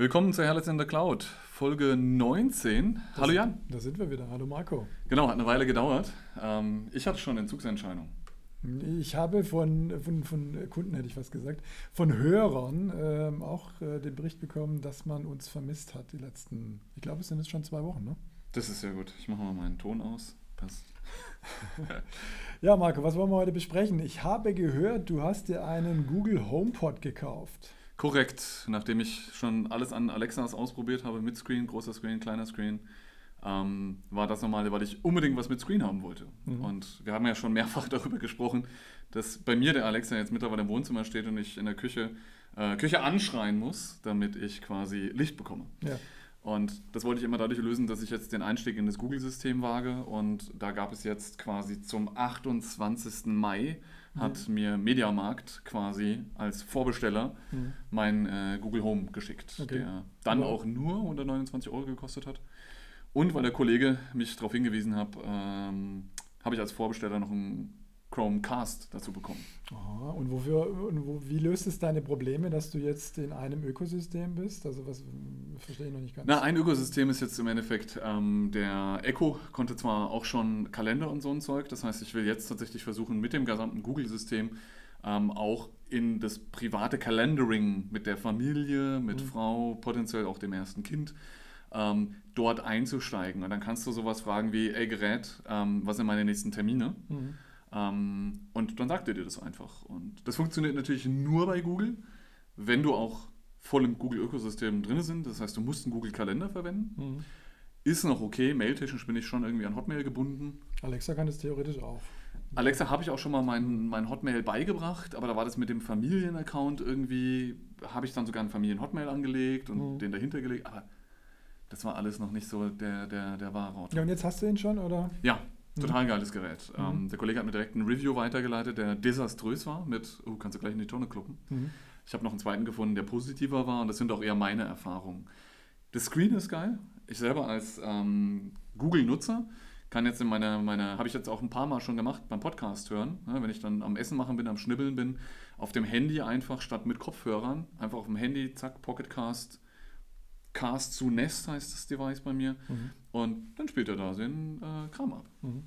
Willkommen zu Herrlich in der Cloud, Folge 19. Das, Hallo Jan. Da sind wir wieder. Hallo Marco. Genau, hat eine Weile gedauert. Ähm, ich hatte schon Entzugsentscheidung. Ich habe von, von, von Kunden, hätte ich fast gesagt, von Hörern ähm, auch äh, den Bericht bekommen, dass man uns vermisst hat die letzten, ich glaube, es sind jetzt schon zwei Wochen, ne? Das ist sehr gut. Ich mache mal meinen Ton aus. Passt. ja, Marco, was wollen wir heute besprechen? Ich habe gehört, du hast dir einen Google HomePod gekauft. Korrekt, nachdem ich schon alles an Alexas ausprobiert habe, mit Screen, großer Screen, kleiner Screen, ähm, war das normale, weil ich unbedingt was mit Screen haben wollte. Mhm. Und wir haben ja schon mehrfach darüber gesprochen, dass bei mir der Alexa jetzt mittlerweile im Wohnzimmer steht und ich in der Küche, äh, Küche anschreien muss, damit ich quasi Licht bekomme. Ja. Und das wollte ich immer dadurch lösen, dass ich jetzt den Einstieg in das Google-System wage. Und da gab es jetzt quasi zum 28. Mai hat mhm. mir Mediamarkt quasi als Vorbesteller mhm. mein äh, Google Home geschickt, okay. der dann auch nur 129 Euro gekostet hat. Und weil der Kollege mich darauf hingewiesen hat, ähm, habe ich als Vorbesteller noch ein Chromecast dazu bekommen. Aha. Und, wofür, und wo, wie löst es deine Probleme, dass du jetzt in einem Ökosystem bist? Also was verstehe ich noch nicht ganz. Na, ein Ökosystem ist jetzt im Endeffekt, ähm, der Echo konnte zwar auch schon Kalender und so ein Zeug, das heißt, ich will jetzt tatsächlich versuchen, mit dem gesamten Google-System ähm, auch in das private Calendaring mit der Familie, mit mhm. Frau, potenziell auch dem ersten Kind, ähm, dort einzusteigen. Und dann kannst du sowas fragen wie, ey Gerät, ähm, was sind meine nächsten Termine? Mhm. Ähm, und dann sagt er dir das einfach. Und das funktioniert natürlich nur bei Google, wenn du auch voll im Google-Ökosystem drin sind. Das heißt, du musst einen Google-Kalender verwenden. Mhm. Ist noch okay. Mailtechnisch bin ich schon irgendwie an Hotmail gebunden. Alexa kann es theoretisch auch. Alexa habe ich auch schon mal mein, mein Hotmail beigebracht, aber da war das mit dem Familienaccount irgendwie, habe ich dann sogar einen Familien-Hotmail angelegt und mhm. den dahinter gelegt, aber das war alles noch nicht so der, der, der wahre Ort. Ja, und jetzt hast du ihn schon, oder? Ja, Total mhm. geiles Gerät. Mhm. Ähm, der Kollege hat mir direkt ein Review weitergeleitet, der desaströs war, mit, oh, kannst du gleich in die Tonne kloppen. Mhm. Ich habe noch einen zweiten gefunden, der positiver war und das sind auch eher meine Erfahrungen. Das Screen ist geil. Ich selber als ähm, Google-Nutzer kann jetzt in meiner, meiner habe ich jetzt auch ein paar Mal schon gemacht beim Podcast hören, ne, wenn ich dann am Essen machen bin, am Schnibbeln bin, auf dem Handy einfach statt mit Kopfhörern, einfach auf dem Handy, zack, Pocketcast, Cast zu Nest heißt das Device bei mir. Mhm. Und dann spielt er da den äh, Kram ab. Mhm.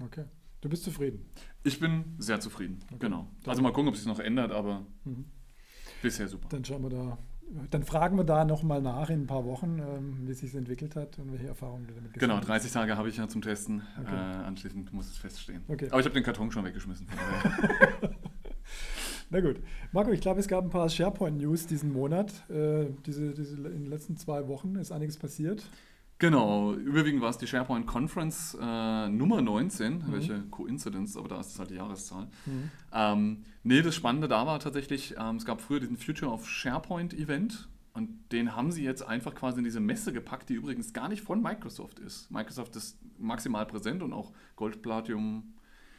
Okay. Du bist zufrieden? Ich bin sehr zufrieden, okay. genau. Also mal gucken, ob sich noch ändert, aber mhm. bisher super. Dann schauen wir da. Dann fragen wir da nochmal nach in ein paar Wochen, ähm, wie es sich entwickelt hat und welche Erfahrungen du damit Genau, 30 Tage habe ich ja zum Testen. Okay. Äh, anschließend muss es feststehen. Okay. Aber ich habe den Karton schon weggeschmissen. Na gut. Marco, ich glaube, es gab ein paar SharePoint-News diesen Monat. Äh, diese, diese, in den letzten zwei Wochen ist einiges passiert. Genau, überwiegend war es die SharePoint Conference äh, Nummer 19, mhm. welche Coincidence, aber da ist es halt die Jahreszahl. Mhm. Ähm, nee, das Spannende da war tatsächlich, ähm, es gab früher diesen Future of SharePoint Event und den haben sie jetzt einfach quasi in diese Messe gepackt, die übrigens gar nicht von Microsoft ist. Microsoft ist maximal präsent und auch Gold, Platinum,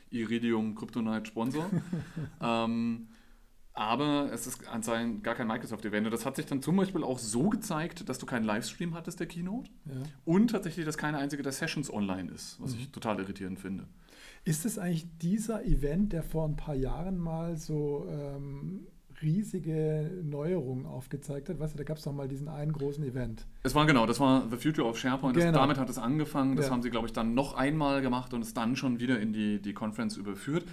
Iridium, Kryptonite Sponsor. ähm, aber es ist anscheinend gar kein Microsoft-Event. Und das hat sich dann zum Beispiel auch so gezeigt, dass du keinen Livestream hattest der Keynote ja. und tatsächlich, dass keine einzige der Sessions online ist, was mhm. ich total irritierend finde. Ist es eigentlich dieser Event, der vor ein paar Jahren mal so ähm, riesige Neuerungen aufgezeigt hat? Weißt du, da gab es doch mal diesen einen großen Event. Es war genau, das war The Future of SharePoint. Genau. Das, damit hat es angefangen. Das ja. haben sie, glaube ich, dann noch einmal gemacht und es dann schon wieder in die, die Conference überführt.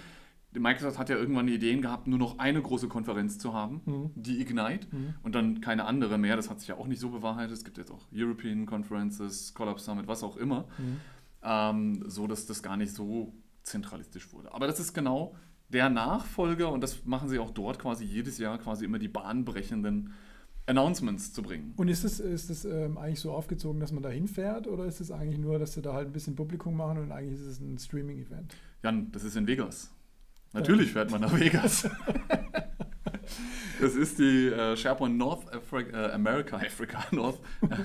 Microsoft hat ja irgendwann Ideen gehabt, nur noch eine große Konferenz zu haben, mhm. die Ignite, mhm. und dann keine andere mehr. Das hat sich ja auch nicht so bewahrheitet. Es gibt jetzt auch European Conferences, Collab Summit, was auch immer, mhm. ähm, so dass das gar nicht so zentralistisch wurde. Aber das ist genau der Nachfolger und das machen sie auch dort quasi jedes Jahr quasi immer die bahnbrechenden Announcements zu bringen. Und ist es ist das, ähm, eigentlich so aufgezogen, dass man da hinfährt oder ist es eigentlich nur, dass sie da halt ein bisschen Publikum machen und eigentlich ist es ein Streaming-Event? Jan, das ist in Vegas. Natürlich fährt man nach Vegas. Das ist die äh, SharePoint North Africa, äh, America, Africa, North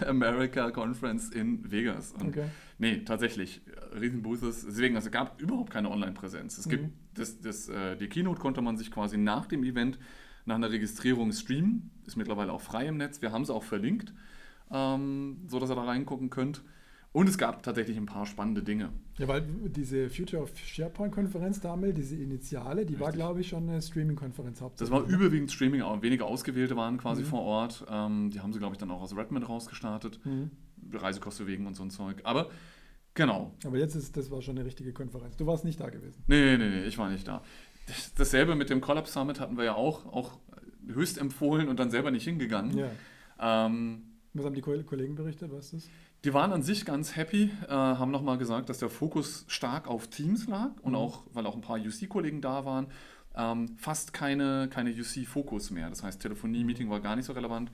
America Conference in Vegas. Und okay. Nee, tatsächlich, äh, Riesenboothes. Deswegen, also es gab überhaupt keine Online-Präsenz. Es mhm. gibt das, das, äh, die Keynote konnte man sich quasi nach dem Event, nach einer Registrierung streamen. Ist mittlerweile auch frei im Netz. Wir haben es auch verlinkt, ähm, so dass ihr da reingucken könnt. Und es gab tatsächlich ein paar spannende Dinge. Ja, weil diese Future of SharePoint-Konferenz damals, diese Initiale, die Richtig. war, glaube ich, schon eine Streaming-Konferenz hauptsächlich. Das war ne? überwiegend Streaming, auch wenige Ausgewählte waren quasi mhm. vor Ort. Ähm, die haben sie, glaube ich, dann auch aus Redmond rausgestartet. Mhm. Reisekosten wegen und so ein Zeug. Aber genau. Aber jetzt ist das war schon eine richtige Konferenz. Du warst nicht da gewesen. Nee, nee, nee, ich war nicht da. Dasselbe mit dem Collapse Summit hatten wir ja auch, auch höchst empfohlen und dann selber nicht hingegangen. Ja. Ähm, Was haben die Kollegen berichtet, weißt du das? Die waren an sich ganz happy, äh, haben nochmal gesagt, dass der Fokus stark auf Teams lag und mhm. auch, weil auch ein paar UC-Kollegen da waren, ähm, fast keine, keine UC-Fokus mehr. Das heißt, Telefonie, Meeting war gar nicht so relevant,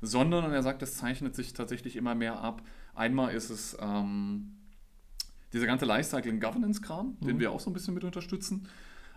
sondern, und er sagt, das zeichnet sich tatsächlich immer mehr ab. Einmal ist es ähm, dieser ganze Lifecycle-Governance-Kram, mhm. den wir auch so ein bisschen mit unterstützen,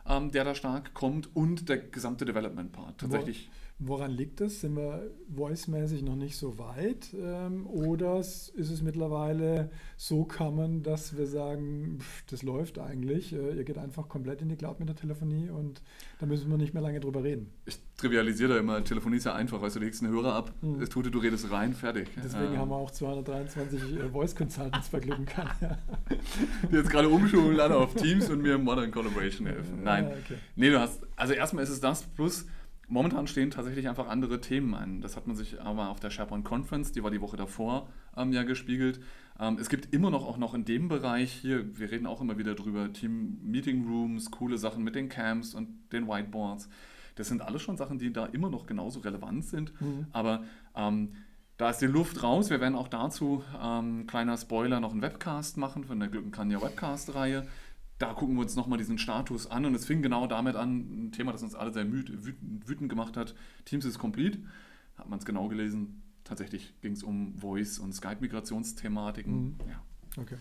ähm, der da stark kommt und der gesamte Development-Part. Tatsächlich. Wo Woran liegt das? Sind wir voice-mäßig noch nicht so weit? Ähm, oder ist es mittlerweile so common, dass wir sagen, pff, das läuft eigentlich, äh, ihr geht einfach komplett in die Cloud mit der Telefonie und da müssen wir nicht mehr lange drüber reden? Ich trivialisiere da immer, Telefonie ist ja einfach, weißt du, du legst einen Hörer ab, hm. es tut, du redest rein, fertig. Deswegen ähm. haben wir auch 223 äh, Voice-Consultants verglücken kann. Die jetzt gerade umschulen alle auf Teams und mir Modern Collaboration helfen. Nein. Ja, okay. Nee, du hast, also erstmal ist es das, plus Momentan stehen tatsächlich einfach andere Themen ein. Das hat man sich aber auf der SharePoint Conference, die war die Woche davor, ähm, ja gespiegelt. Ähm, es gibt immer noch auch noch in dem Bereich hier, wir reden auch immer wieder drüber, Team Meeting Rooms, coole Sachen mit den Camps und den Whiteboards. Das sind alles schon Sachen, die da immer noch genauso relevant sind. Mhm. Aber ähm, da ist die Luft raus. Wir werden auch dazu, ähm, kleiner Spoiler, noch einen Webcast machen von der Glückenkanja Webcast-Reihe da gucken wir uns nochmal diesen Status an und es fing genau damit an, ein Thema, das uns alle sehr wütend, gemacht hat. Teams is complete, hat man es genau gelesen. Tatsächlich ging es um Voice- und Skype-Migrationsthematiken. Mhm. Ja. Okay.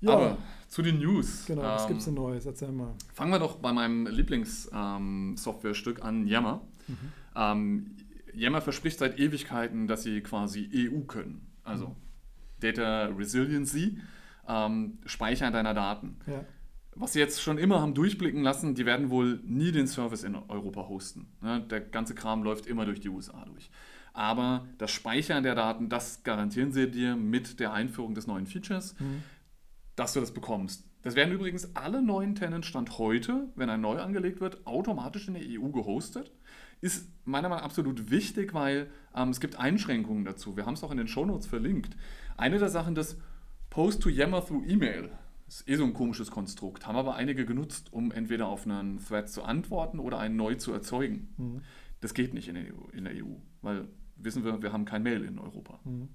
Ja, Aber zu den News. Genau, was ähm, gibt es denn Neues? Erzähl mal. Fangen wir doch bei meinem Lieblings-Software-Stück ähm, an, Yammer. Mhm. Ähm, Yammer verspricht seit Ewigkeiten, dass sie quasi EU können. Also mhm. Data Resiliency ähm, Speichern deiner Daten. Ja. Was sie jetzt schon immer haben durchblicken lassen, die werden wohl nie den Service in Europa hosten. Ne? Der ganze Kram läuft immer durch die USA durch. Aber das Speichern der Daten, das garantieren sie dir mit der Einführung des neuen Features, mhm. dass du das bekommst. Das werden übrigens alle neuen Tenants Stand heute, wenn ein neu angelegt wird, automatisch in der EU gehostet. Ist meiner Meinung nach absolut wichtig, weil ähm, es gibt Einschränkungen dazu. Wir haben es auch in den Shownotes verlinkt. Eine der Sachen, das Post to Yammer through E-Mail. Ist eh so ein komisches Konstrukt. Haben aber einige genutzt, um entweder auf einen Thread zu antworten oder einen neu zu erzeugen. Mhm. Das geht nicht in der, EU, in der EU, weil wissen wir, wir haben kein Mail in Europa. Mhm.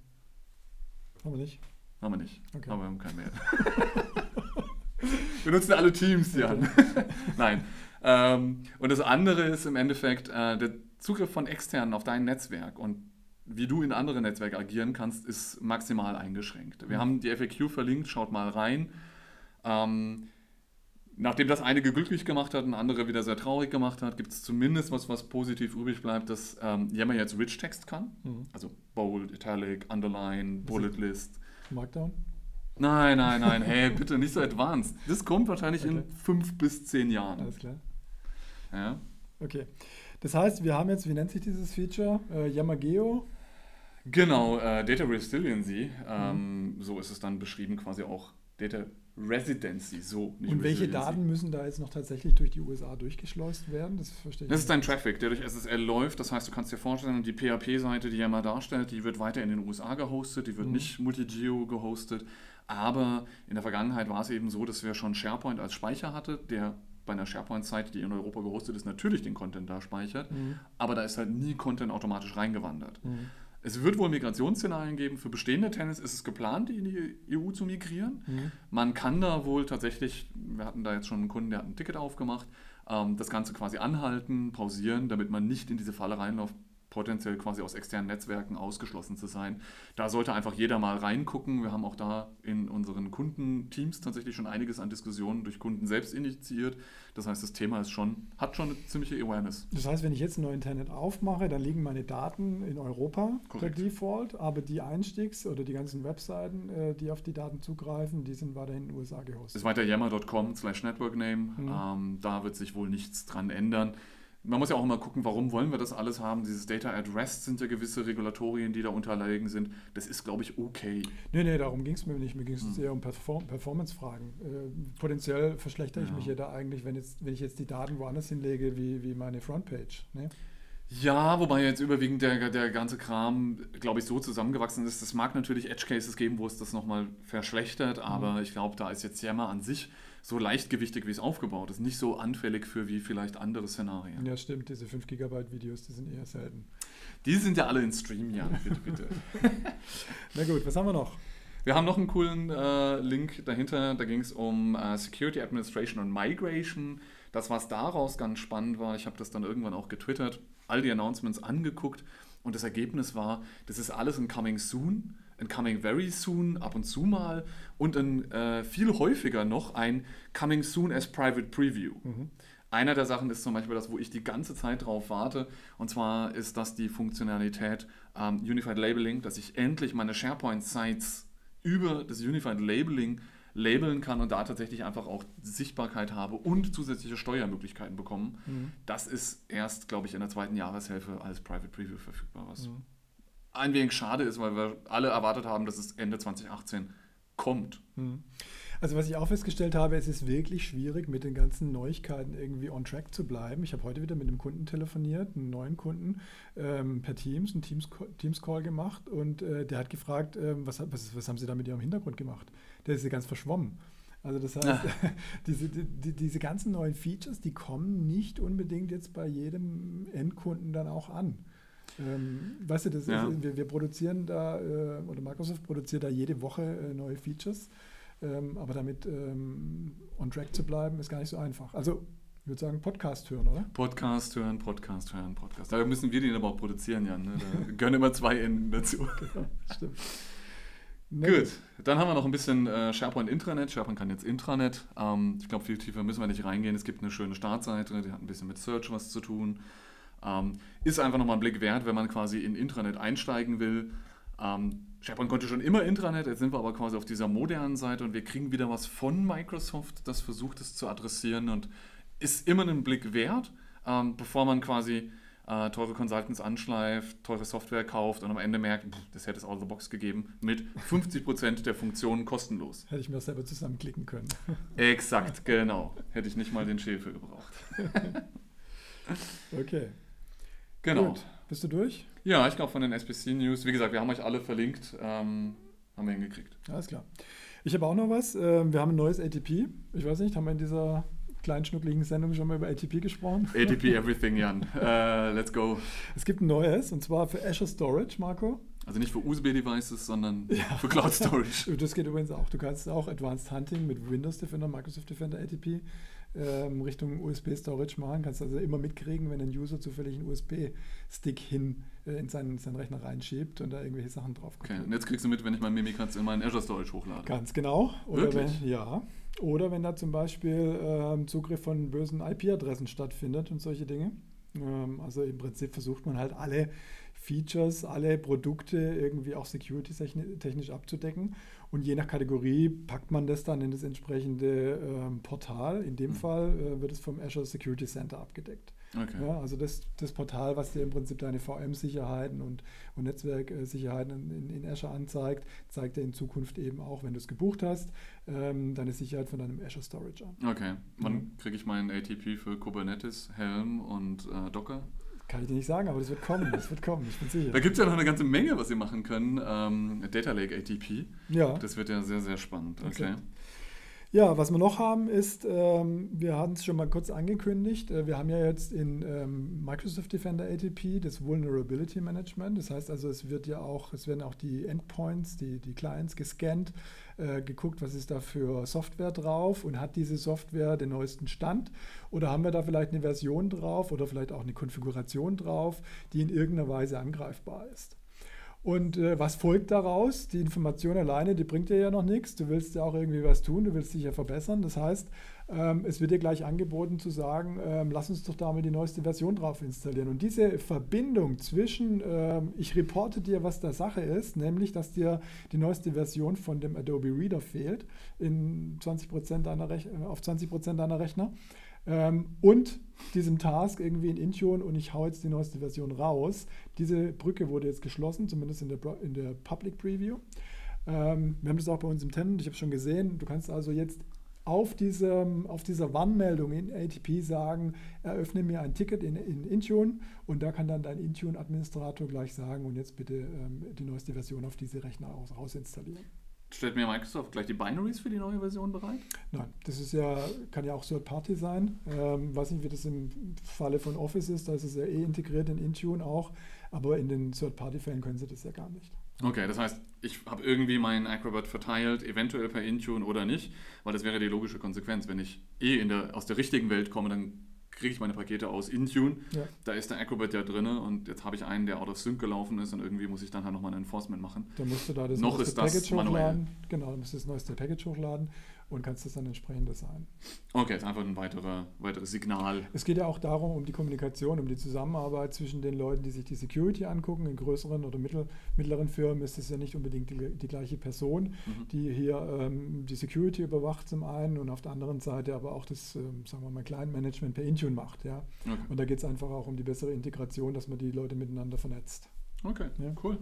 Haben wir nicht? Haben wir nicht. Okay. Aber wir haben kein Mail. wir nutzen alle Teams, Jan. Nein. Ähm, und das andere ist im Endeffekt äh, der Zugriff von externen auf dein Netzwerk. Und wie du in anderen Netzwerken agieren kannst, ist maximal eingeschränkt. Wir mhm. haben die FAQ verlinkt, schaut mal rein. Ähm, nachdem das einige glücklich gemacht hat und andere wieder sehr traurig gemacht hat, gibt es zumindest was, was positiv übrig bleibt, dass ähm, Yammer jetzt Rich Text kann. Mhm. Also Bold, Italic, Underline, Bullet List. Markdown? Nein, nein, nein, hey, bitte nicht so advanced. Das kommt wahrscheinlich okay. in fünf bis zehn Jahren. Alles klar. Ja. Okay. Das heißt, wir haben jetzt, wie nennt sich dieses Feature? Äh, Yamageo Genau, äh, Data Resiliency, ähm, mhm. so ist es dann beschrieben, quasi auch Data Residency, so. Und welche Daten müssen da jetzt noch tatsächlich durch die USA durchgeschleust werden? Das verstehe ich Das ist dein Traffic, der durch SSL läuft. Das heißt, du kannst dir vorstellen, die PHP-Seite, die Yammer darstellt, die wird weiter in den USA gehostet, die wird mhm. nicht multi-geo gehostet. Aber in der Vergangenheit war es eben so, dass wir schon SharePoint als Speicher hatte, der bei einer SharePoint-Seite, die in Europa gehostet ist, natürlich den Content da speichert. Mhm. Aber da ist halt nie Content automatisch reingewandert. Mhm. Es wird wohl Migrationsszenarien geben. Für bestehende Tennis ist es geplant, die in die EU zu migrieren. Mhm. Man kann da wohl tatsächlich, wir hatten da jetzt schon einen Kunden, der hat ein Ticket aufgemacht, ähm, das Ganze quasi anhalten, pausieren, damit man nicht in diese Falle reinläuft, potenziell quasi aus externen Netzwerken ausgeschlossen zu sein. Da sollte einfach jeder mal reingucken. Wir haben auch da in unseren Kundenteams tatsächlich schon einiges an Diskussionen durch Kunden selbst initiiert. Das heißt, das Thema ist schon, hat schon eine ziemliche Awareness. Das heißt, wenn ich jetzt ein neues Internet aufmache, dann liegen meine Daten in Europa Korrekt. per Default, aber die Einstiegs- oder die ganzen Webseiten, äh, die auf die Daten zugreifen, die sind weiterhin in den USA gehostet. Das ist weiter yammer.com slash networkname. Mhm. Ähm, da wird sich wohl nichts dran ändern man muss ja auch immer gucken, warum wollen wir das alles haben. Dieses Data at Rest sind ja gewisse Regulatorien, die da unterlegen sind. Das ist, glaube ich, okay. Nee, nee, darum ging es mir nicht. Mir ging es hm. eher um Perform Performance-Fragen. Äh, potenziell verschlechter ja. ich mich ja da eigentlich, wenn, jetzt, wenn ich jetzt die Daten woanders hinlege, wie, wie meine Frontpage. Ne? Ja, wobei jetzt überwiegend der, der ganze Kram, glaube ich, so zusammengewachsen ist. Es mag natürlich Edge Cases geben, wo es das nochmal verschlechtert, aber mhm. ich glaube, da ist jetzt Yammer an sich so leichtgewichtig, wie es aufgebaut ist, nicht so anfällig für wie vielleicht andere Szenarien. Ja, stimmt, diese 5 GB Videos, die sind eher selten. Die sind ja alle in Stream, ja, bitte, bitte. Na gut, was haben wir noch? Wir haben noch einen coolen äh, Link dahinter, da ging es um äh, Security Administration und Migration. Das, was daraus ganz spannend war, ich habe das dann irgendwann auch getwittert, all die Announcements angeguckt und das Ergebnis war, das ist alles in Coming Soon, in Coming Very Soon, ab und zu mal und in äh, viel häufiger noch ein Coming Soon as Private Preview. Mhm. Einer der Sachen ist zum Beispiel das, wo ich die ganze Zeit drauf warte. Und zwar ist das die Funktionalität ähm, Unified Labeling, dass ich endlich meine SharePoint-Sites über das Unified Labeling labeln kann und da tatsächlich einfach auch Sichtbarkeit habe und zusätzliche Steuermöglichkeiten bekommen. Mhm. Das ist erst, glaube ich, in der zweiten Jahreshälfte als Private Preview verfügbar, was mhm. Ein wenig schade ist, weil wir alle erwartet haben, dass es Ende 2018 kommt. Mhm. Also was ich auch festgestellt habe, es ist wirklich schwierig, mit den ganzen Neuigkeiten irgendwie on track zu bleiben. Ich habe heute wieder mit einem Kunden telefoniert, einen neuen Kunden, ähm, per Teams, einen Teams-Call Teams gemacht und äh, der hat gefragt, ähm, was, was, was haben Sie da mit Ihrem Hintergrund gemacht? Der ist ja ganz verschwommen. Also das heißt, ah. diese, die, diese ganzen neuen Features, die kommen nicht unbedingt jetzt bei jedem Endkunden dann auch an. Ähm, weißt du, das ja. ist, wir, wir, produzieren da, äh, oder Microsoft produziert da jede Woche äh, neue Features. Ähm, aber damit ähm, on track zu bleiben, ist gar nicht so einfach. Also ich würde sagen, Podcast hören, oder? Podcast hören, Podcast hören, Podcast. Da müssen wir den aber auch produzieren, Jan. Ne? Da gehören immer zwei Enden dazu. genau, stimmt. Gut, dann haben wir noch ein bisschen äh, SharePoint Intranet. SharePoint kann jetzt Intranet. Ähm, ich glaube, viel tiefer müssen wir nicht reingehen. Es gibt eine schöne Startseite, die hat ein bisschen mit Search was zu tun. Ähm, ist einfach nochmal ein Blick wert, wenn man quasi in Intranet einsteigen will. Ähm, SharePoint konnte schon immer Intranet, jetzt sind wir aber quasi auf dieser modernen Seite und wir kriegen wieder was von Microsoft, das versucht es zu adressieren und ist immer einen Blick wert, ähm, bevor man quasi äh, teure Consultants anschleift, teure Software kauft und am Ende merkt, pff, das hätte es out of the box gegeben, mit 50% der Funktionen kostenlos. Hätte ich mir das selber zusammenklicken können. Exakt, genau. Hätte ich nicht mal den Schäfer gebraucht. okay. Genau. Gut. Bist du durch? Ja, ich glaube von den SPC News. Wie gesagt, wir haben euch alle verlinkt. Ähm, haben wir hingekriegt. Alles klar. Ich habe auch noch was. Ähm, wir haben ein neues ATP. Ich weiß nicht, haben wir in dieser kleinen schnuckligen Sendung schon mal über ATP gesprochen? ATP Everything, Jan. Uh, let's go. Es gibt ein neues und zwar für Azure Storage, Marco. Also nicht für USB-Devices, sondern ja. für Cloud Storage. das geht übrigens auch. Du kannst auch Advanced Hunting mit Windows Defender, Microsoft Defender ATP ähm, Richtung USB-Storage machen. Kannst also immer mitkriegen, wenn ein User zufällig einen USB-Stick hin äh, in seinen, seinen Rechner reinschiebt und da irgendwelche Sachen drauf kommt. Okay, und jetzt kriegst du mit, wenn ich mein Mimikatz in meinen Azure Storage hochlade. Ganz genau. Oder Wirklich? Wenn, ja. Oder wenn da zum Beispiel ähm, Zugriff von bösen IP-Adressen stattfindet und solche Dinge. Ähm, also im Prinzip versucht man halt alle Features, alle Produkte irgendwie auch security-technisch abzudecken. Und je nach Kategorie packt man das dann in das entsprechende ähm, Portal. In dem mhm. Fall äh, wird es vom Azure Security Center abgedeckt. Okay. Ja, also das, das Portal, was dir im Prinzip deine VM-Sicherheiten und, und Netzwerksicherheiten in, in, Azure anzeigt, zeigt dir in Zukunft eben auch, wenn du es gebucht hast, ähm, deine Sicherheit von deinem Azure Storage an. Okay. Wann mhm. kriege ich meinen ATP für Kubernetes, Helm und äh, Docker? Kann ich dir nicht sagen, aber das wird kommen, das wird kommen, ich bin sicher. Da gibt es ja noch eine ganze Menge, was ihr machen könnt. Ähm, Data Lake ATP. Ja. Das wird ja sehr, sehr spannend. Okay. okay. Ja, was wir noch haben ist, ähm, wir hatten es schon mal kurz angekündigt, äh, wir haben ja jetzt in ähm, Microsoft Defender ATP das Vulnerability Management. Das heißt also, es wird ja auch, es werden auch die Endpoints, die, die Clients gescannt, äh, geguckt, was ist da für Software drauf und hat diese Software den neuesten Stand oder haben wir da vielleicht eine Version drauf oder vielleicht auch eine Konfiguration drauf, die in irgendeiner Weise angreifbar ist. Und äh, was folgt daraus? Die Information alleine, die bringt dir ja noch nichts. Du willst ja auch irgendwie was tun, du willst dich ja verbessern. Das heißt, ähm, es wird dir gleich angeboten zu sagen, ähm, lass uns doch da mal die neueste Version drauf installieren. Und diese Verbindung zwischen, ähm, ich reporte dir, was der Sache ist, nämlich, dass dir die neueste Version von dem Adobe Reader fehlt in 20 deiner Rech auf 20% deiner Rechner ähm, und diesem Task irgendwie in Intune und ich hau jetzt die neueste Version raus. Diese Brücke wurde jetzt geschlossen, zumindest in der, in der Public Preview. Ähm, wir haben das auch bei uns im Tenant, ich habe schon gesehen. Du kannst also jetzt auf, diesem, auf dieser Warnmeldung in ATP sagen, eröffne mir ein Ticket in, in Intune und da kann dann dein Intune-Administrator gleich sagen und jetzt bitte ähm, die neueste Version auf diese Rechner aus, rausinstallieren. Stellt mir Microsoft gleich die Binaries für die neue Version bereit? Nein, das ist ja, kann ja auch Third Party sein. Ähm, weiß nicht, wie das im Falle von Office ist, da ist es ja eh integriert in Intune auch, aber in den Third Party Fällen können sie das ja gar nicht. Okay, das heißt, ich habe irgendwie meinen Acrobat verteilt, eventuell per Intune oder nicht, weil das wäre die logische Konsequenz. Wenn ich eh der, aus der richtigen Welt komme, dann kriege ich meine Pakete aus Intune. Ja. Da ist der Acrobat ja drin und jetzt habe ich einen, der out of sync gelaufen ist und irgendwie muss ich dann halt nochmal ein Enforcement machen. Dann musst du da das Noch ist das Package manuell. hochladen. Genau, dann musst du das neueste Package hochladen und kannst das dann entsprechend designen. Okay, ist einfach ein weiterer, weiteres Signal. Es geht ja auch darum, um die Kommunikation, um die Zusammenarbeit zwischen den Leuten, die sich die Security angucken. In größeren oder mittel, mittleren Firmen ist es ja nicht unbedingt die, die gleiche Person, mhm. die hier ähm, die Security überwacht zum einen und auf der anderen Seite aber auch das, ähm, sagen wir mal, Client-Management per Intune macht. Ja? Okay. Und da geht es einfach auch um die bessere Integration, dass man die Leute miteinander vernetzt. Okay, ja? cool.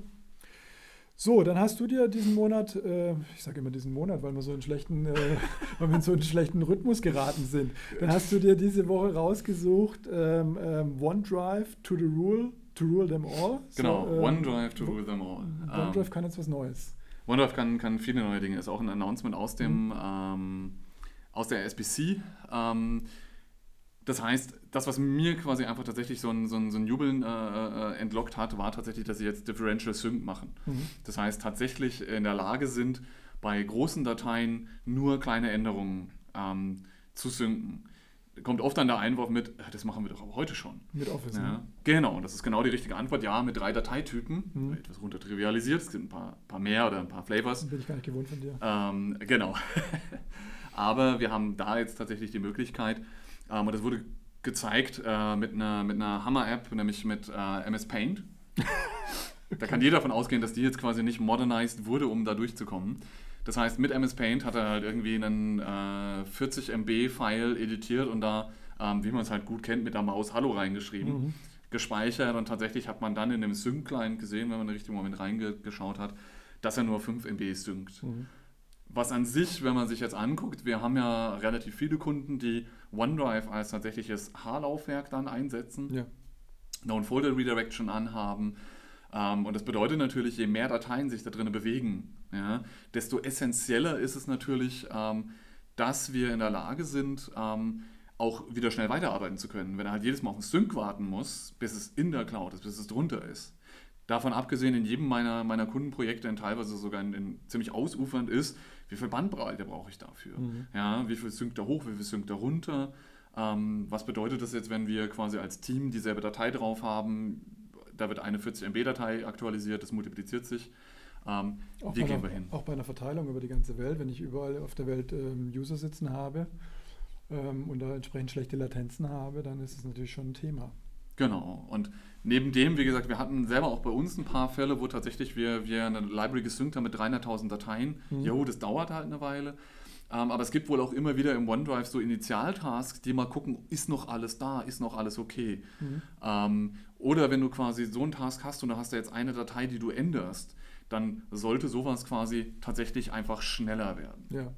So, dann hast du dir diesen Monat, äh, ich sage immer diesen Monat, weil wir so einen schlechten, äh, weil wir in so einen schlechten Rhythmus geraten sind. Dann hast du dir diese Woche rausgesucht ähm, ähm, OneDrive to the Rule, to rule them all. Genau, so, ähm, OneDrive to rule them all. OneDrive kann jetzt was Neues. OneDrive kann, kann viele neue Dinge. Ist auch ein Announcement aus dem mhm. Ähm, aus der SBC. Das heißt, das, was mir quasi einfach tatsächlich so ein, so ein, so ein Jubeln äh, äh, entlockt hat, war tatsächlich, dass sie jetzt Differential Sync machen. Mhm. Das heißt, tatsächlich in der Lage sind, bei großen Dateien nur kleine Änderungen ähm, zu synken. Kommt oft dann der Einwurf mit, äh, das machen wir doch aber heute schon. Mit Office, ja. Ne? Genau, und das ist genau die richtige Antwort. Ja, mit drei Dateitypen, mhm. etwas runter trivialisiert, es gibt ein paar, paar mehr oder ein paar Flavors. Bin ich gar nicht gewohnt von dir. Ähm, genau. aber wir haben da jetzt tatsächlich die Möglichkeit, ähm, und das wurde gezeigt äh, mit einer, mit einer Hammer-App, nämlich mit äh, MS Paint. da kann jeder davon ausgehen, dass die jetzt quasi nicht modernized wurde, um da durchzukommen. Das heißt, mit MS Paint hat er halt irgendwie einen äh, 40 MB-File editiert und da, ähm, wie man es halt gut kennt, mit der Maus Hallo reingeschrieben, mhm. gespeichert und tatsächlich hat man dann in dem Sync-Client gesehen, wenn man in den richtigen Moment reingeschaut hat, dass er nur 5 MB synkt. Mhm. Was an sich, wenn man sich jetzt anguckt, wir haben ja relativ viele Kunden, die OneDrive als tatsächliches H-Laufwerk dann einsetzen, ja. Known-Folder Redirection anhaben. Ähm, und das bedeutet natürlich, je mehr Dateien sich da drin bewegen, ja, desto essentieller ist es natürlich, ähm, dass wir in der Lage sind, ähm, auch wieder schnell weiterarbeiten zu können. Wenn er halt jedes Mal auf den Sync warten muss, bis es in der Cloud ist, bis es drunter ist. Davon abgesehen, in jedem meiner, meiner Kundenprojekte, in teilweise sogar in, in ziemlich ausufernd ist, wie viel Bandbreite brauche ich dafür? Mhm. Ja, wie viel synkt da hoch, wie viel synkt da runter? Ähm, was bedeutet das jetzt, wenn wir quasi als Team dieselbe Datei drauf haben? Da wird eine 40 MB-Datei aktualisiert, das multipliziert sich. Ähm, wie gehen einer, wir hin? Auch bei einer Verteilung über die ganze Welt, wenn ich überall auf der Welt ähm, User sitzen habe ähm, und da entsprechend schlechte Latenzen habe, dann ist es natürlich schon ein Thema. Genau. Und neben dem, wie gesagt, wir hatten selber auch bei uns ein paar Fälle, wo tatsächlich wir, wir eine Library gesynkt haben mit 300.000 Dateien. Mhm. Jo, das dauert halt eine Weile. Ähm, aber es gibt wohl auch immer wieder im OneDrive so Initialtasks, die mal gucken, ist noch alles da, ist noch alles okay. Mhm. Ähm, oder wenn du quasi so einen Task hast und da hast du jetzt eine Datei, die du änderst, dann sollte sowas quasi tatsächlich einfach schneller werden. Ja.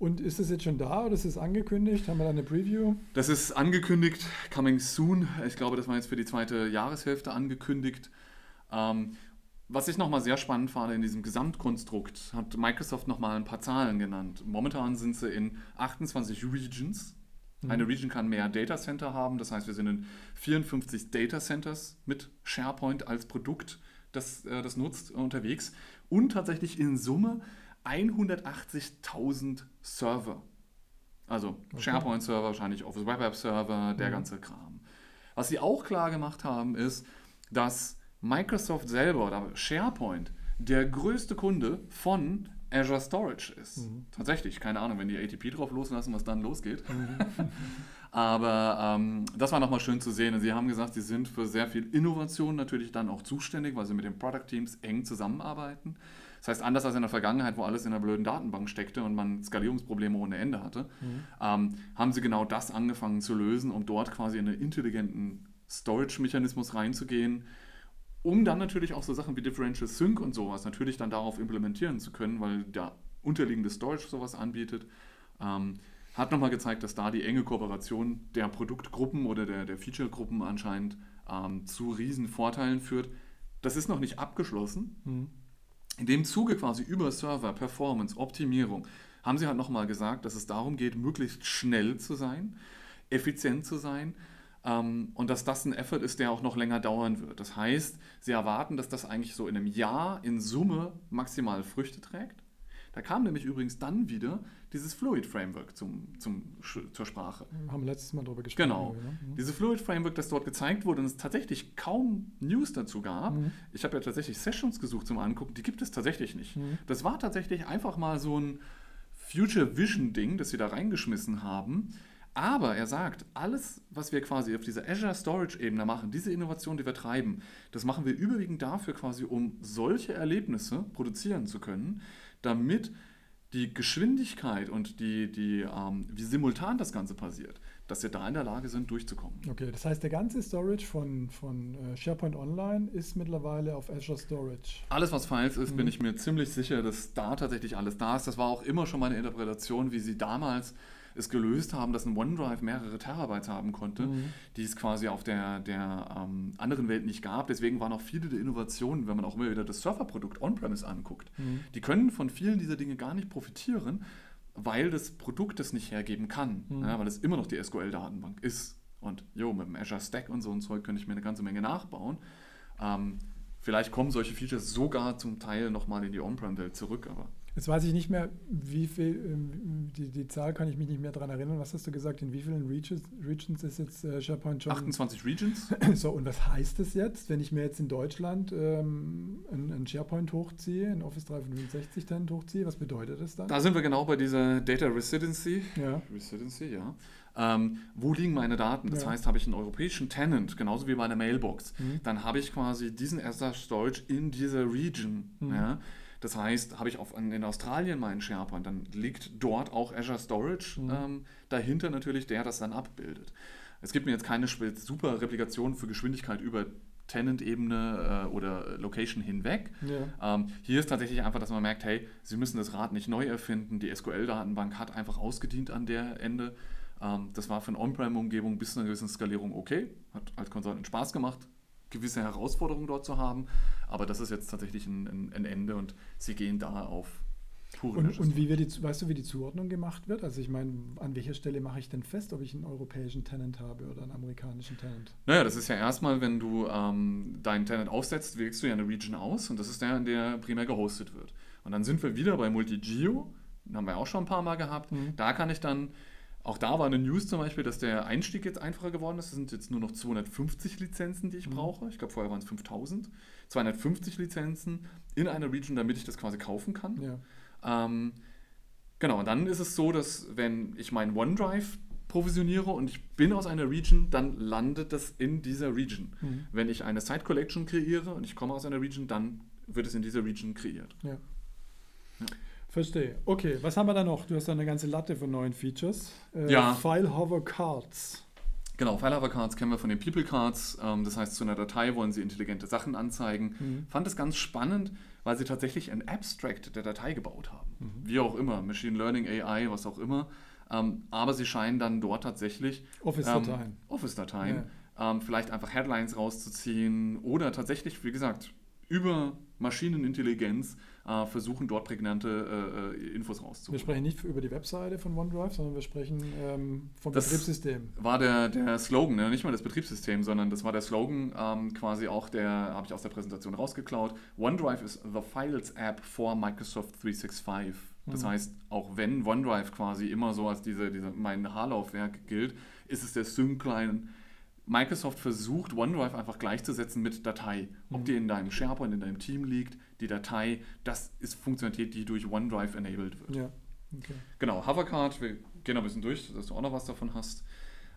Und ist das jetzt schon da oder ist es angekündigt? Haben wir da eine Preview? Das ist angekündigt, coming soon. Ich glaube, das war jetzt für die zweite Jahreshälfte angekündigt. Ähm, was ich nochmal sehr spannend fand in diesem Gesamtkonstrukt, hat Microsoft nochmal ein paar Zahlen genannt. Momentan sind sie in 28 Regions. Mhm. Eine Region kann mehr Data Center haben, das heißt, wir sind in 54 Data Centers mit SharePoint als Produkt, das äh, das nutzt, unterwegs. Und tatsächlich in Summe 180.000 Server. Also okay. SharePoint-Server, wahrscheinlich Office Web App-Server, der mhm. ganze Kram. Was sie auch klar gemacht haben, ist, dass Microsoft selber oder SharePoint der größte Kunde von Azure Storage ist. Mhm. Tatsächlich, keine Ahnung, wenn die ATP drauf loslassen, was dann losgeht. Mhm. Aber ähm, das war nochmal schön zu sehen. Und sie haben gesagt, sie sind für sehr viel Innovation natürlich dann auch zuständig, weil sie mit den Product Teams eng zusammenarbeiten. Das heißt, anders als in der Vergangenheit, wo alles in einer blöden Datenbank steckte und man Skalierungsprobleme ohne Ende hatte, mhm. ähm, haben sie genau das angefangen zu lösen, um dort quasi in einen intelligenten Storage-Mechanismus reinzugehen, um dann natürlich auch so Sachen wie Differential Sync und sowas natürlich dann darauf implementieren zu können, weil der unterliegende Storage sowas anbietet. Ähm, hat nochmal gezeigt, dass da die enge Kooperation der Produktgruppen oder der, der Feature-Gruppen anscheinend ähm, zu riesen Vorteilen führt. Das ist noch nicht abgeschlossen. Mhm. In dem Zuge quasi über Server, Performance, Optimierung haben sie halt nochmal gesagt, dass es darum geht, möglichst schnell zu sein, effizient zu sein ähm, und dass das ein Effort ist, der auch noch länger dauern wird. Das heißt, sie erwarten, dass das eigentlich so in einem Jahr in Summe maximal Früchte trägt. Da kam nämlich übrigens dann wieder dieses Fluid Framework zum, zum, zur Sprache. Haben wir letztes Mal darüber gesprochen. Genau. Mhm. Dieses Fluid Framework, das dort gezeigt wurde und es tatsächlich kaum News dazu gab. Mhm. Ich habe ja tatsächlich Sessions gesucht zum Angucken, die gibt es tatsächlich nicht. Mhm. Das war tatsächlich einfach mal so ein Future Vision Ding, das sie da reingeschmissen haben. Aber er sagt, alles, was wir quasi auf dieser Azure Storage Ebene machen, diese Innovation, die wir treiben, das machen wir überwiegend dafür quasi, um solche Erlebnisse produzieren zu können, damit die Geschwindigkeit und die, die, ähm, wie simultan das Ganze passiert, dass wir da in der Lage sind, durchzukommen. Okay, das heißt, der ganze Storage von, von äh, SharePoint Online ist mittlerweile auf Azure Storage. Alles, was Files ist, mhm. bin ich mir ziemlich sicher, dass da tatsächlich alles da ist. Das war auch immer schon meine Interpretation, wie sie damals es gelöst haben, dass ein OneDrive mehrere Terabytes haben konnte, mhm. die es quasi auf der, der ähm, anderen Welt nicht gab. Deswegen waren auch viele der Innovationen, wenn man auch immer wieder das Serverprodukt On-Premise anguckt, mhm. die können von vielen dieser Dinge gar nicht profitieren, weil das Produkt es nicht hergeben kann, mhm. ja, weil es immer noch die SQL-Datenbank ist. Und jo, mit dem Azure Stack und so ein Zeug könnte ich mir eine ganze Menge nachbauen. Ähm, vielleicht kommen solche Features sogar zum Teil nochmal in die On-Prem-Welt zurück, aber Jetzt weiß ich nicht mehr, wie viel, ähm, die, die Zahl kann ich mich nicht mehr daran erinnern. Was hast du gesagt? In wie vielen Regions, Regions ist jetzt äh, SharePoint schon? 28 Regions. So, und was heißt das jetzt, wenn ich mir jetzt in Deutschland ähm, ein, ein, SharePoint hochziehe, ein Office 365 Tenant hochziehe? Was bedeutet das dann? Da sind wir genau bei dieser Data Residency. Ja. Residency, ja. Ähm, wo liegen meine Daten? Das ja. heißt, habe ich einen europäischen Tenant, genauso wie bei einer Mailbox, mhm. dann habe ich quasi diesen Azure Storage in dieser Region. Mhm. Ja? Das heißt, habe ich auf, in Australien meinen SharePoint, dann liegt dort auch Azure Storage mhm. ähm, dahinter natürlich, der das dann abbildet. Es gibt mir jetzt keine super Replikation für Geschwindigkeit über Tenant-Ebene äh, oder Location hinweg. Ja. Ähm, hier ist tatsächlich einfach, dass man merkt, hey, Sie müssen das Rad nicht neu erfinden. Die SQL-Datenbank hat einfach ausgedient an der Ende. Ähm, das war für eine On-Prem-Umgebung bis zu einer gewissen Skalierung okay. Hat als Consultant Spaß gemacht, gewisse Herausforderungen dort zu haben. Aber das ist jetzt tatsächlich ein, ein, ein Ende und sie gehen da auf und, und, wie wird die, weißt du, wie die Zuordnung gemacht wird? Also ich meine, an welcher Stelle mache ich denn fest, ob ich einen europäischen Tenant habe oder einen amerikanischen Tenant? Naja, das ist ja erstmal, wenn du ähm, deinen Tenant aufsetzt, wählst du ja eine Region aus und das ist der, in der primär gehostet wird. Und dann sind wir wieder bei Multigeo, haben wir auch schon ein paar Mal gehabt. Mhm. Da kann ich dann auch da war eine News zum Beispiel, dass der Einstieg jetzt einfacher geworden ist. Es sind jetzt nur noch 250 Lizenzen, die ich mhm. brauche. Ich glaube, vorher waren es 5000. 250 Lizenzen in einer Region, damit ich das quasi kaufen kann. Ja. Ähm, genau, und dann ist es so, dass wenn ich meinen OneDrive provisioniere und ich bin aus einer Region, dann landet das in dieser Region. Mhm. Wenn ich eine Site Collection kreiere und ich komme aus einer Region, dann wird es in dieser Region kreiert. Ja. Verstehe. Okay, was haben wir da noch? Du hast da eine ganze Latte von neuen Features. Äh, ja. File Hover Cards. Genau, File Hover Cards kennen wir von den People Cards. Ähm, das heißt, zu einer Datei wollen sie intelligente Sachen anzeigen. Mhm. Fand es ganz spannend, weil sie tatsächlich ein Abstract der Datei gebaut haben. Mhm. Wie auch immer, Machine Learning, AI, was auch immer. Ähm, aber sie scheinen dann dort tatsächlich Office-Dateien. Ähm, Office-Dateien. Ja. Ähm, vielleicht einfach Headlines rauszuziehen oder tatsächlich, wie gesagt, über Maschinenintelligenz äh, versuchen, dort prägnante äh, Infos rauszuholen. Wir sprechen nicht über die Webseite von OneDrive, sondern wir sprechen ähm, vom das Betriebssystem. war der, der Slogan, ne? nicht mal das Betriebssystem, sondern das war der Slogan ähm, quasi auch, der habe ich aus der Präsentation rausgeklaut. OneDrive is the Files App for Microsoft 365. Das mhm. heißt, auch wenn OneDrive quasi immer so als diese, diese mein Haarlaufwerk gilt, ist es der Sync-Client Microsoft versucht, OneDrive einfach gleichzusetzen mit Datei. Ob mhm. die in deinem SharePoint, in deinem Team liegt, die Datei, das ist Funktionalität, die durch OneDrive enabled wird. Ja. Okay. Genau, Hovercard, wir gehen noch ein bisschen durch, dass du auch noch was davon hast.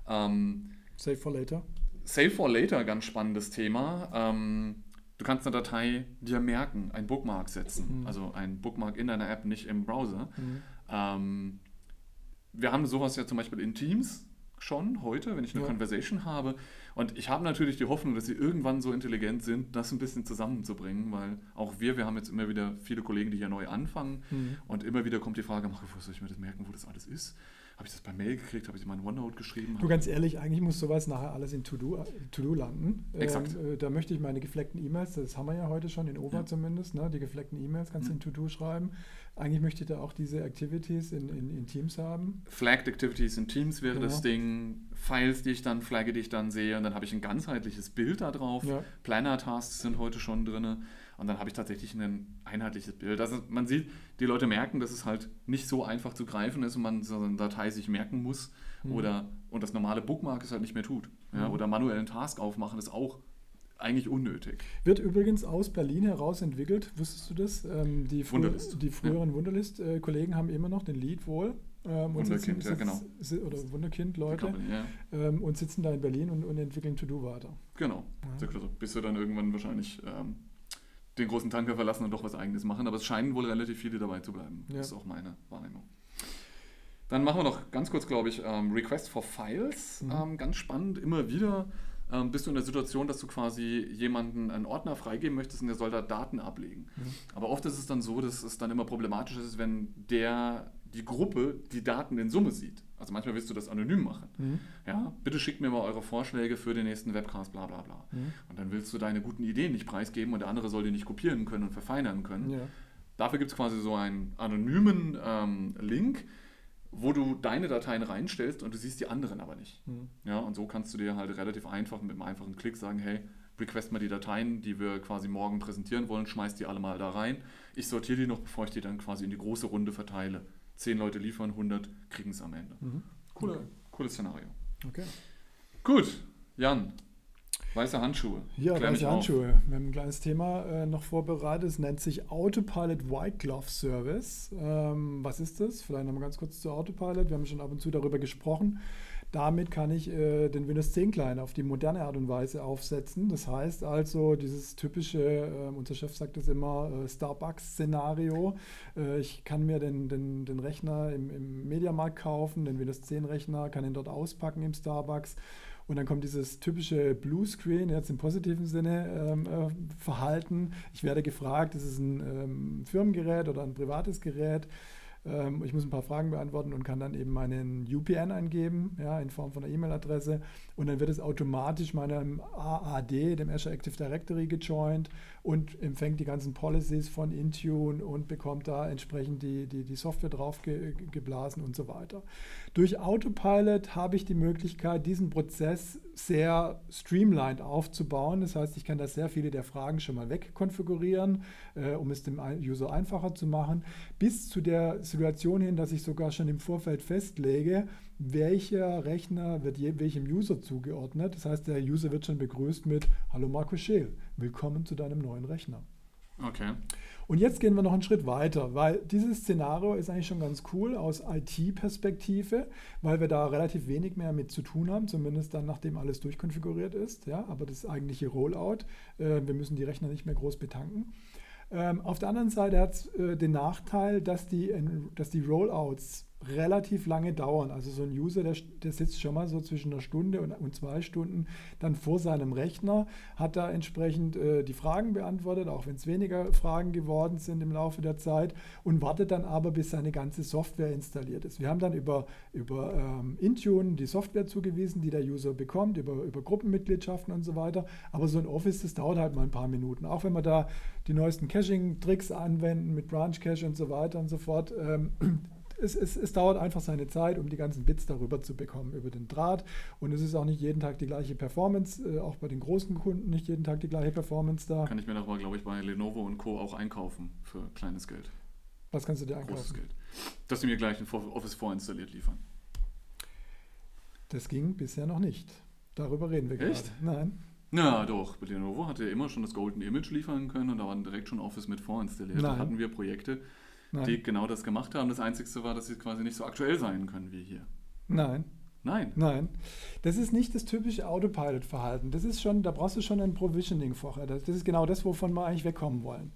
Ähm, Save for Later. Save for Later, ganz spannendes Thema. Ähm, du kannst eine Datei dir merken, ein Bookmark setzen, mhm. also ein Bookmark in deiner App, nicht im Browser. Mhm. Ähm, wir haben sowas ja zum Beispiel in Teams schon heute, wenn ich eine ja. Conversation habe. Und ich habe natürlich die Hoffnung, dass sie irgendwann so intelligent sind, das ein bisschen zusammenzubringen, weil auch wir, wir haben jetzt immer wieder viele Kollegen, die hier neu anfangen mhm. und immer wieder kommt die Frage, wo soll ich mir das merken, wo das alles ist? Habe ich das per Mail gekriegt? Habe ich in OneNote geschrieben? Du, ganz ehrlich, eigentlich muss sowas nachher alles in To-Do to landen. Exakt. Ähm, äh, da möchte ich meine gefleckten E-Mails, das haben wir ja heute schon in OVA ja. zumindest, ne? die gefleckten E-Mails kannst du mhm. in To-Do schreiben. Eigentlich möchte ich da auch diese Activities in, in, in Teams haben. Flagged Activities in Teams wäre genau. das Ding. Files, die ich dann flagge, die ich dann sehe. Und dann habe ich ein ganzheitliches Bild da drauf. Ja. Planner-Tasks sind heute schon drin. Und dann habe ich tatsächlich ein einheitliches Bild. Also man sieht, die Leute merken, dass es halt nicht so einfach zu greifen ist und man so eine Datei sich merken muss. Mhm. Oder und das normale Bookmark es halt nicht mehr tut. Ja, mhm. Oder manuellen Task aufmachen ist auch eigentlich unnötig. Wird übrigens aus Berlin heraus entwickelt, wusstest du das? Ähm, die, frü Wunderlist. die früheren ja. Wunderlist-Kollegen haben immer noch den Lead wohl. Ähm, Wunderkind, sitzen, ja, genau. Oder Wunderkind-Leute. Ja. Ähm, und sitzen da in Berlin und, und entwickeln To-Do weiter. Genau. Ja. Bis wir dann irgendwann wahrscheinlich ähm, den großen Tanker verlassen und doch was Eigenes machen. Aber es scheinen wohl relativ viele dabei zu bleiben. Ja. Das ist auch meine Wahrnehmung. Dann machen wir noch ganz kurz, glaube ich, ähm, Request for Files. Mhm. Ähm, ganz spannend, immer wieder ähm, bist du in der Situation, dass du quasi jemanden einen Ordner freigeben möchtest und der soll da Daten ablegen. Mhm. Aber oft ist es dann so, dass es dann immer problematisch ist, wenn der die Gruppe die Daten in Summe sieht. Also manchmal willst du das anonym machen. Mhm. Ja, bitte schickt mir mal eure Vorschläge für den nächsten Webcast, bla bla bla. Mhm. Und dann willst du deine guten Ideen nicht preisgeben und der andere soll die nicht kopieren können und verfeinern können. Ja. Dafür gibt es quasi so einen anonymen ähm, Link, wo du deine Dateien reinstellst und du siehst die anderen aber nicht. Mhm. Ja, und so kannst du dir halt relativ einfach mit einem einfachen Klick sagen, hey, request mal die Dateien, die wir quasi morgen präsentieren wollen, schmeiß die alle mal da rein. Ich sortiere die noch, bevor ich die dann quasi in die große Runde verteile. Zehn Leute liefern, 100 kriegen es am Ende. Mhm. Coole, okay. Cooles Szenario. Okay. Gut, Jan, Weiße Handschuhe. Ja, Klär weiße Handschuhe. Auf. Wir haben ein kleines Thema äh, noch vorbereitet. Es nennt sich Autopilot White Glove Service. Ähm, was ist das? Vielleicht noch mal ganz kurz zu Autopilot. Wir haben schon ab und zu darüber gesprochen. Damit kann ich äh, den Windows 10 Client auf die moderne Art und Weise aufsetzen. Das heißt also, dieses typische, äh, unser Chef sagt es immer, äh, Starbucks-Szenario. Äh, ich kann mir den, den, den Rechner im, im Mediamarkt kaufen, den Windows 10 Rechner, kann ihn dort auspacken im Starbucks und dann kommt dieses typische Bluescreen, jetzt im positiven Sinne ähm, äh, Verhalten. Ich werde gefragt, ist es ein ähm, Firmengerät oder ein privates Gerät? Ähm, ich muss ein paar Fragen beantworten und kann dann eben meinen UPN eingeben, ja, in Form von einer E-Mail-Adresse. Und dann wird es automatisch meinem AAD, dem Azure Active Directory, gejoint und empfängt die ganzen Policies von Intune und bekommt da entsprechend die, die, die Software drauf ge, geblasen und so weiter. Durch Autopilot habe ich die Möglichkeit, diesen Prozess sehr streamlined aufzubauen. Das heißt, ich kann da sehr viele der Fragen schon mal wegkonfigurieren, äh, um es dem User einfacher zu machen, bis zu der Situation hin, dass ich sogar schon im Vorfeld festlege, welcher Rechner wird je, welchem User zugeordnet. Das heißt, der User wird schon begrüßt mit Hallo Marco Scheel, willkommen zu deinem neuen Rechner. Okay. Und jetzt gehen wir noch einen Schritt weiter, weil dieses Szenario ist eigentlich schon ganz cool aus IT-Perspektive, weil wir da relativ wenig mehr mit zu tun haben, zumindest dann, nachdem alles durchkonfiguriert ist. Ja, aber das eigentliche Rollout, äh, wir müssen die Rechner nicht mehr groß betanken. Ähm, auf der anderen Seite hat es äh, den Nachteil, dass die, dass die Rollouts relativ lange dauern. Also so ein User, der, der sitzt schon mal so zwischen einer Stunde und, und, zwei Stunden dann vor seinem Rechner, hat da entsprechend äh, die Fragen beantwortet, auch wenn es weniger Fragen geworden sind im Laufe der Zeit und wartet dann aber, bis seine ganze Software installiert ist. Wir haben dann über, über ähm, Intune die Software zugewiesen, die der User bekommt, über, über Gruppenmitgliedschaften und so weiter. Aber so ein Office, das dauert halt mal ein paar Minuten. Auch wenn wir da die neuesten Caching-Tricks anwenden mit Branch Cache und so weiter und so fort. Ähm, es, es, es, dauert einfach seine Zeit, um die ganzen Bits darüber zu bekommen, über den Draht. Und es ist auch nicht jeden Tag die gleiche Performance, äh, auch bei den großen Kunden nicht jeden Tag die gleiche Performance da. Kann ich mir aber, glaube ich, bei Lenovo und Co. auch einkaufen für kleines Geld. Was kannst du dir einkaufen? Großes Geld. Dass sie mir gleich ein Office vorinstalliert liefern. Das ging bisher noch nicht. Darüber reden wir Echt? gerade. Nein. Na doch, Lenovo hatte ja immer schon das Golden Image liefern können und da waren direkt schon Office mit vorinstalliert. Nein. Da hatten wir Projekte, Nein. die genau das gemacht haben. Das Einzige war, dass sie quasi nicht so aktuell sein können wie hier. Nein. Nein. Nein. Das ist nicht das typische Autopilot-Verhalten. Das ist schon, da brauchst du schon ein Provisioning vorher. Das, das ist genau das, wovon wir eigentlich wegkommen wollen.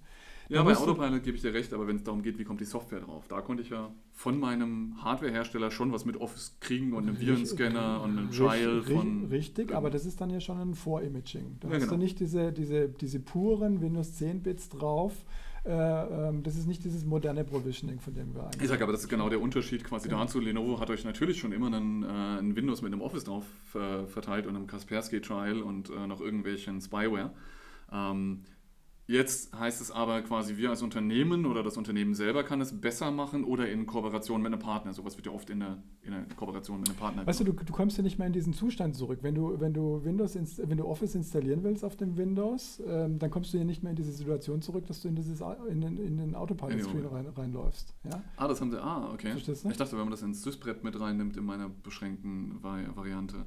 Ja, Da bei Autopilot gebe ich dir recht, aber wenn es darum geht, wie kommt die Software drauf, da konnte ich ja von meinem Hardwarehersteller schon was mit Office kriegen und einem Virenscanner und einem Trial Richtig, von. Richtig, aber das ist dann ja schon ein Vorimaging. Da Ja, hast genau. du nicht diese, diese, diese puren Windows 10 Bits drauf. Äh, ähm, das ist nicht dieses moderne Provisioning, von dem wir eigentlich. Ich sage aber, das ist genau der Unterschied quasi Genau. dazu. Lenovo hat euch natürlich schon immer einen, äh, ein Windows mit einem Office drauf äh, verteilt und einem Kaspersky Trial und äh, noch irgendwelchen Spyware. Ähm, jetzt heißt es aber quasi, wir als Unternehmen oder das Unternehmen selber kann es besser machen oder in Kooperation mit einem Partner. Sowas wird ja oft in der, in der Kooperation mit einem Partner Weißt du, gemacht. du, du kommst ja nicht mehr in diesen Zustand zurück. Wenn du, wenn du Windows, wenn du Office installieren willst auf dem Windows, ähm, dann kommst du ja nicht mehr in diese Situation zurück, dass du in, dieses, in den, in den Autopilot-Screen rein, reinläufst. Ja? Ah, das haben sie. Ah, okay. Verstehst du? Ich dachte, wenn man das ins Sysbrett mit reinnimmt in meiner beschränkten Vari Variante.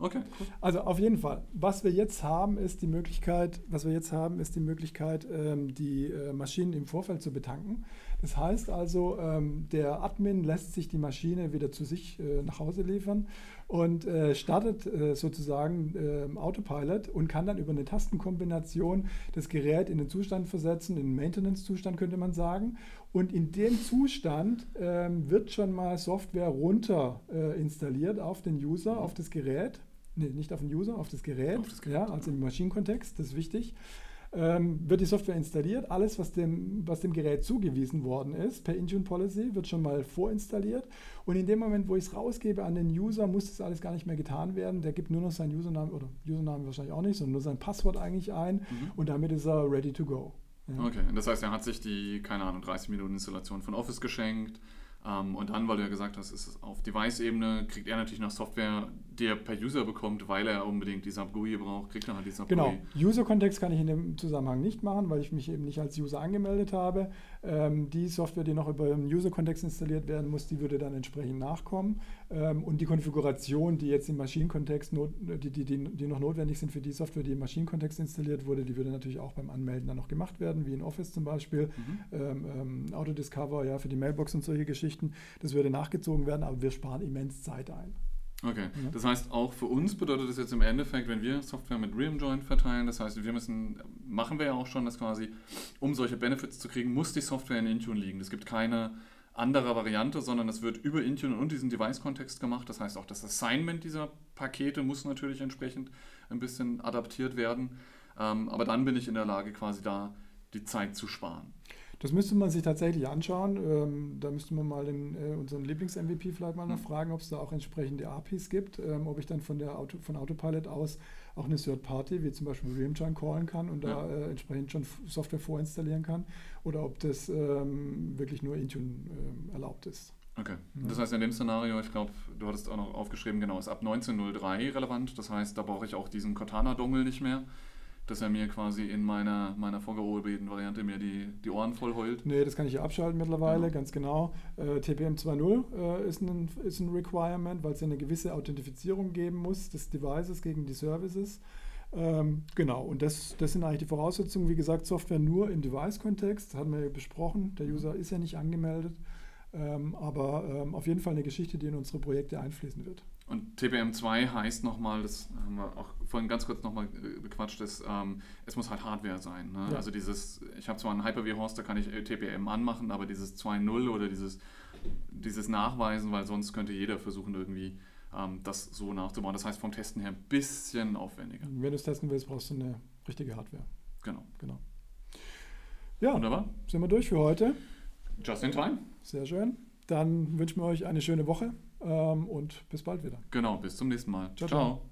Okay, cool. Also auf jeden Fall. Was wir jetzt haben, ist die Möglichkeit, was wir jetzt haben, ist die Möglichkeit, ähm, die äh, Maschinen im Vorfeld zu betanken. Das heißt also, ähm, der Admin lässt sich die Maschine wieder zu sich äh, nach Hause liefern und äh, startet äh, sozusagen ähm, Autopilot und kann dann über eine Tastenkombination das Gerät in den Zustand versetzen, in den Maintenance-Zustand könnte man sagen. Und in dem Zustand ähm, wird schon mal Software runter äh, installiert auf den User, auf das Gerät. Nee, nicht auf den User, auf das Gerät. Auf das Gerät, ja, also im Maschinenkontext, das ist wichtig. Ähm, wird die Software installiert. Alles, was dem, was dem Gerät zugewiesen worden ist, per Intune Policy, wird schon mal vorinstalliert. Und in dem Moment, wo ich es rausgebe an den User, muss das alles gar nicht mehr getan werden. Der gibt nur noch seinen Username oder Username wahrscheinlich auch nicht, sondern nur sein Passwort eigentlich ein. Mhm. Und damit ist er ready to go. Ja. Okay, das heißt, er hat sich die, keine Ahnung, 30 Minuten Installation von Office geschenkt. Ähm, und dann, weil du ja gesagt hast, ist es auf Device-Ebene, kriegt er natürlich noch Software, die er per User bekommt, weil er unbedingt die SAP-GUI braucht, kriegt er halt die SAP-GUI. Genau. User-Kontext kann ich in dem Zusammenhang nicht machen, weil ich mich eben nicht als User angemeldet habe. Ähm, die Software, die noch über den User-Kontext installiert werden muss, die würde dann entsprechend nachkommen. Ähm, und die Konfiguration, die jetzt im Maschinenkontext, die, die, die, die noch notwendig sind für die Software, die im Maschinenkontext installiert wurde, die würde natürlich auch beim Anmelden dann noch gemacht werden, wie in Office zum Beispiel. Mhm. Ähm, ähm, Autodiscover, ja, für die Mailbox und solche Geschichten. Das würde nachgezogen werden, aber wir sparen immens Zeit ein. Okay, Ja. das heißt, auch für uns bedeutet das jetzt im Endeffekt, wenn wir Software mit Realm Join verteilen, das heißt, wir müssen, machen wir ja auch schon, dass quasi, um solche Benefits zu kriegen, muss die Software in Intune liegen. Es gibt keine andere Variante, sondern es wird über Intune und diesen Device-Kontext gemacht. Das heißt, auch das Assignment dieser Pakete muss natürlich entsprechend ein bisschen adaptiert werden. Ähm, aber dann bin ich in der Lage, quasi da die Zeit zu sparen. Das müsste man sich tatsächlich anschauen. Ähm, da müsste man mal den, äh, unseren Lieblings-MVP vielleicht mal noch Mhm. fragen, ob es da auch entsprechende APIs gibt, ähm, ob ich dann von, der Auto, von Autopilot aus auch eine Third Party, wie zum Beispiel Realmjoin, callen kann und da äh, entsprechend schon Software vorinstallieren kann oder ob das ähm, wirklich nur Intune ähm, erlaubt ist. Okay. Ja. Das heißt, in dem Szenario, ich glaube, du hattest auch noch aufgeschrieben, genau, ist ab 1903 relevant. Das heißt, da brauche ich auch diesen Cortana-Dongle nicht mehr, dass er mir quasi in meiner, meiner vorgeobeten Variante mir die, die Ohren voll heult. Nee, das kann ich ja abschalten mittlerweile, Genau. ganz genau. Äh, TPM 2.0 äh, ist, ein, ist ein Requirement, weil es ja eine gewisse Authentifizierung geben muss des Devices gegen die Services. Ähm, genau, und das, das sind eigentlich die Voraussetzungen. Wie gesagt, Software nur im Device-Kontext, hatten wir ja besprochen. Der User ist ja nicht angemeldet, ähm, aber ähm, auf jeden Fall eine Geschichte, die in unsere Projekte einfließen wird. Und TPM2 heißt nochmal, das haben wir auch vorhin ganz kurz nochmal bequatscht, ist, ähm, es muss halt Hardware sein. Ne? Ja. Also dieses, ich habe zwar einen Hyper-V-Host, da kann ich äh, TPM anmachen, aber dieses 2.0 oder dieses, dieses Nachweisen, weil sonst könnte jeder versuchen irgendwie ähm, das so nachzubauen. Das heißt vom Testen her ein bisschen aufwendiger. Wenn du es testen willst, brauchst du eine richtige Hardware. Genau. Genau. Ja, Wunderbar. sind wir durch für heute. Just in time. Sehr schön. Dann wünschen wir euch eine schöne Woche ähm, und bis bald wieder. Genau, bis zum nächsten Mal. ciao. ciao. ciao.